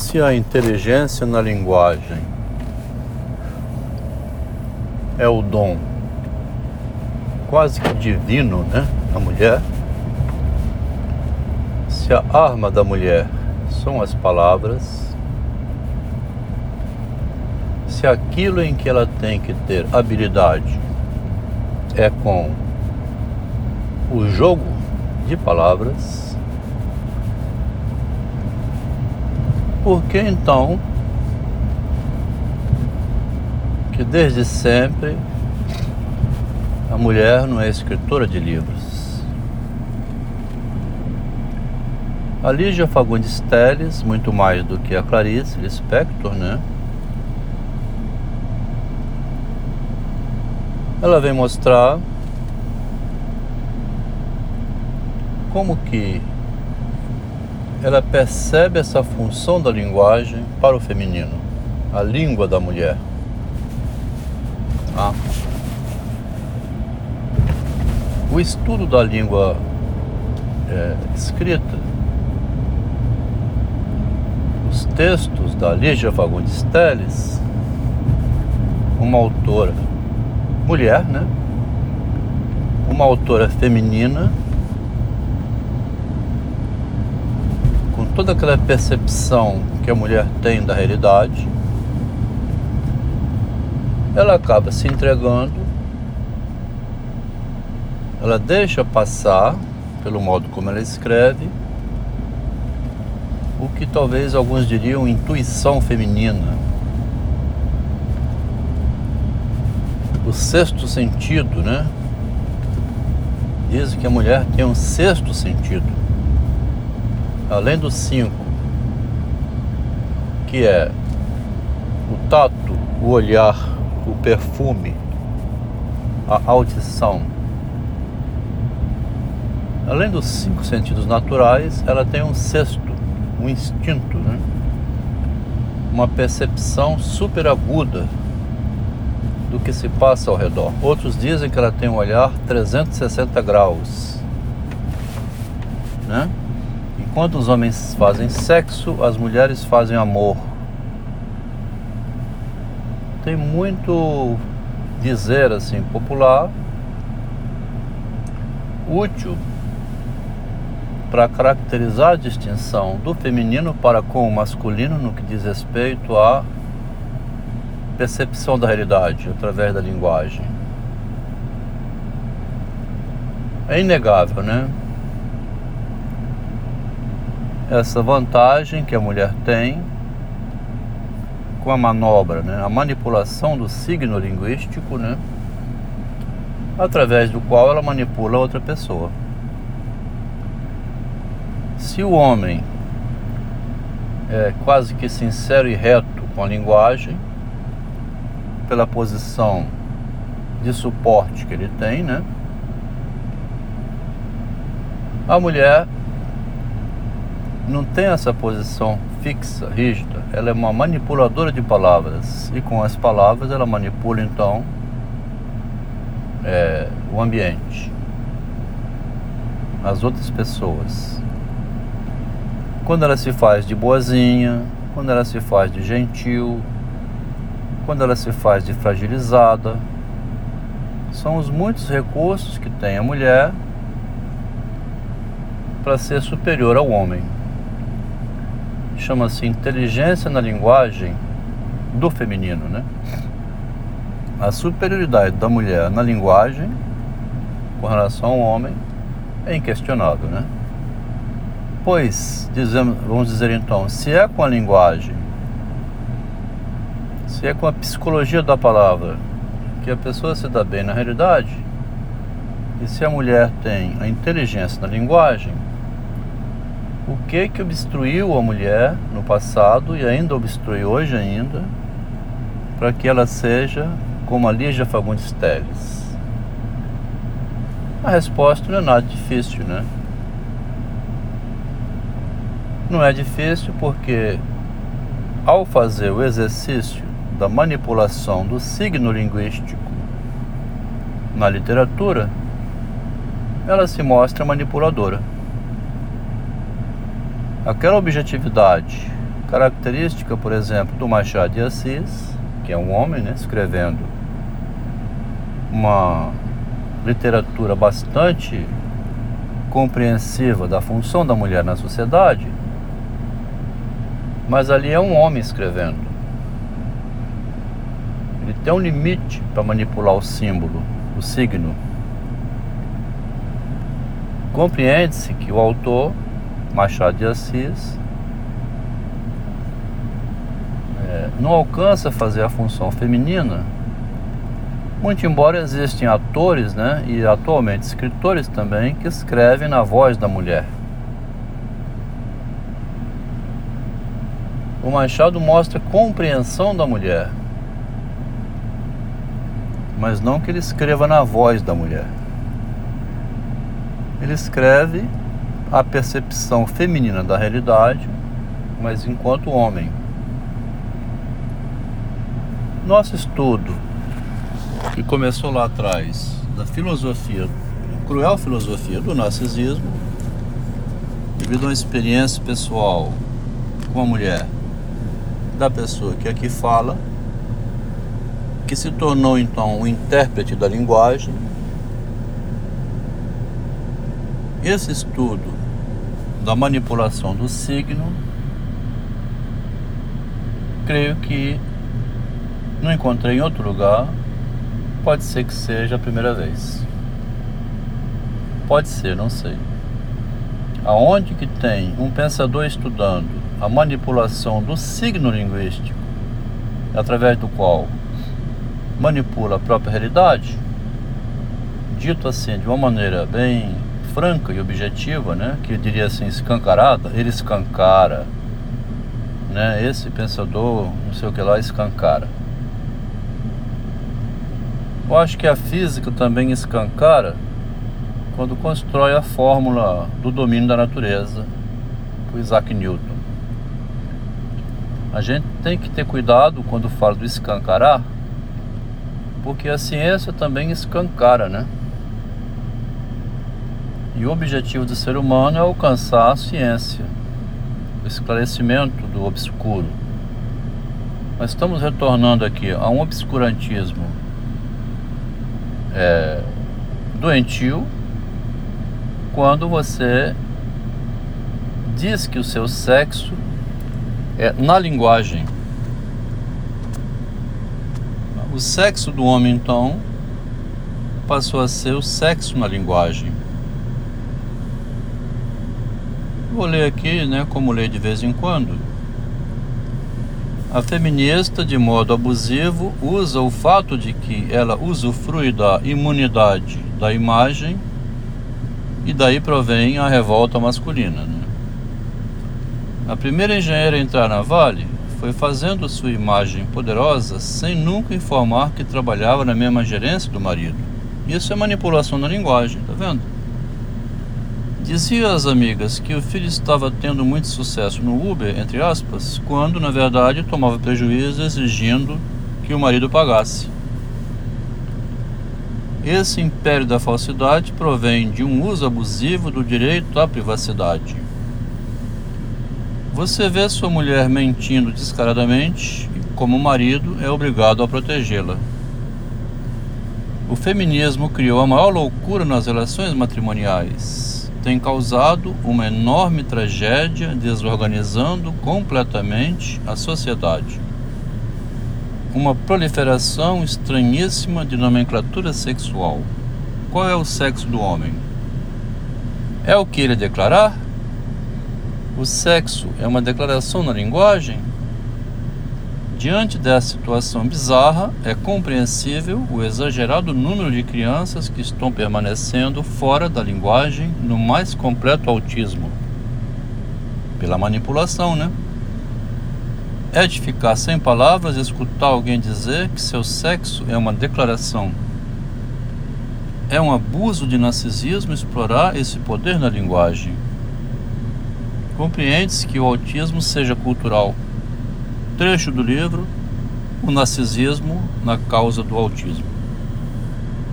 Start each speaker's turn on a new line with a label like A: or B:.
A: Se a inteligência na linguagem. É o dom quase que divino, né, na mulher, se a arma da mulher são as palavras, se aquilo em que ela tem que ter habilidade é com o jogo de palavras, por que então que desde sempre a mulher não é escritora de livros? A Lígia Fagundes Telles, muito mais do que a Clarice Lispector, né? Ela vem mostrar como que ela percebe essa função da linguagem para o feminino, a língua da mulher. Ah. O estudo da língua é, escrita, os textos da Lígia Fagundes Telles, uma autora mulher, né? Uma autora feminina toda aquela percepção que a mulher tem da realidade, ela acaba se entregando, ela deixa passar, pelo modo como ela escreve, o que talvez alguns diriam intuição feminina. O sexto sentido, né? Dizem que a mulher tem um sexto sentido além dos cinco, que é o tato, o olhar, o perfume, a audição. Além dos cinco sentidos naturais, ela tem um sexto, um instinto, né? uma percepção super aguda do que se passa ao redor. Outros dizem que ela tem um olhar 360 graus, né? Enquanto os homens fazem sexo, as mulheres fazem amor. Tem muito dizer assim popular útil para caracterizar a distinção do feminino para com o masculino no que diz respeito à percepção da realidade através da linguagem. É inegável, né? Essa vantagem que a mulher tem com a manobra, né? a manipulação do signo linguístico, né? através do qual ela manipula outra pessoa. Se o homem é quase que sincero e reto com a linguagem, pela posição de suporte que ele tem, né? A mulher não tem essa posição fixa, rígida. Ela é uma manipuladora de palavras e com as palavras ela manipula então é, o ambiente, as outras pessoas. Quando ela se faz de boazinha, quando ela se faz de gentil, quando ela se faz de fragilizada, são os muitos recursos que tem a mulher para ser superior ao homem chama-se inteligência na linguagem do feminino, né? A superioridade da mulher na linguagem com relação ao homem é inquestionável, né? Pois, dizemos, vamos dizer então, se é com a linguagem, se é com a psicologia da palavra que a pessoa se dá bem na realidade, e se a mulher tem a inteligência na linguagem, o que que obstruiu a mulher no passado e ainda obstrui hoje ainda para que ela seja como a Lígia Fagundes Teles? A resposta não é nada difícil, né? Não é difícil porque ao fazer o exercício da manipulação do signo linguístico na literatura, ela se mostra manipuladora aquela objetividade Característica, por exemplo, do Machado de Assis, que é um homem, né, escrevendo uma literatura bastante compreensiva da função da mulher na sociedade, mas ali é um homem escrevendo. Ele tem um limite para manipular o símbolo, o signo. Compreende-se que o autor, Machado de Assis, é, não alcança fazer a função feminina muito embora existem atores, né, e atualmente escritores também, que escrevem na voz da mulher. O Machado mostra compreensão da mulher, mas não que ele escreva na voz da mulher. Ele escreve a percepção feminina da realidade, mas enquanto homem. Nosso estudo que começou lá atrás da filosofia, cruel filosofia do narcisismo, devido a uma experiência pessoal com a mulher da pessoa que aqui fala, que se tornou então o intérprete da linguagem. Esse estudo da manipulação do signo, creio que não encontrei em outro lugar pode ser que seja a primeira vez. Pode ser, não sei. Aonde que tem um pensador estudando a manipulação do signo linguístico, através do qual manipula a própria realidade, dito assim de uma maneira bem franca e objetiva, né, que eu diria assim escancarada, ele escancara, né, esse pensador, não sei o que lá, escancara. Eu acho que a física também escancara quando constrói a fórmula do domínio da natureza, o Isaac Newton. A gente tem que ter cuidado quando fala do escancarar, porque a ciência também escancara, né? E o objetivo do ser humano é alcançar a ciência, o esclarecimento do obscuro. Nós estamos retornando aqui a um obscurantismo é, doentio quando você diz que o seu sexo é na linguagem. O sexo do homem, então, passou a ser o sexo na linguagem. Vou ler aqui, né, como leio de vez em quando. A feminista, de modo abusivo, usa o fato de que ela usufrui da imunidade da imagem e daí provém a revolta masculina. Né? A primeira engenheira a entrar na Vale foi fazendo sua imagem poderosa sem nunca informar que trabalhava na mesma gerência do marido. Isso é manipulação da linguagem, tá vendo? Dizia às amigas que o filho estava tendo muito sucesso no Uber, entre aspas, quando na verdade tomava prejuízo exigindo que o marido pagasse. Esse império da falsidade provém de um uso abusivo do direito à privacidade. Você vê sua mulher mentindo descaradamente e, como marido, é obrigado a protegê-la. O feminismo criou a maior loucura nas relações matrimoniais tem causado uma enorme tragédia, desorganizando completamente a sociedade. Uma proliferação estranhíssima de nomenclatura sexual. Qual é o sexo do homem? É o que ele declarar? O sexo é uma declaração na linguagem? Diante dessa situação bizarra, é compreensível o exagerado número de crianças que estão permanecendo fora da linguagem no mais completo autismo. Pela manipulação, né? É de ficar sem palavras escutar alguém dizer que seu sexo é uma declaração. É um abuso de narcisismo explorar esse poder na linguagem. Compreende-se que o autismo seja cultural trecho do livro O Narcisismo na Causa do Autismo.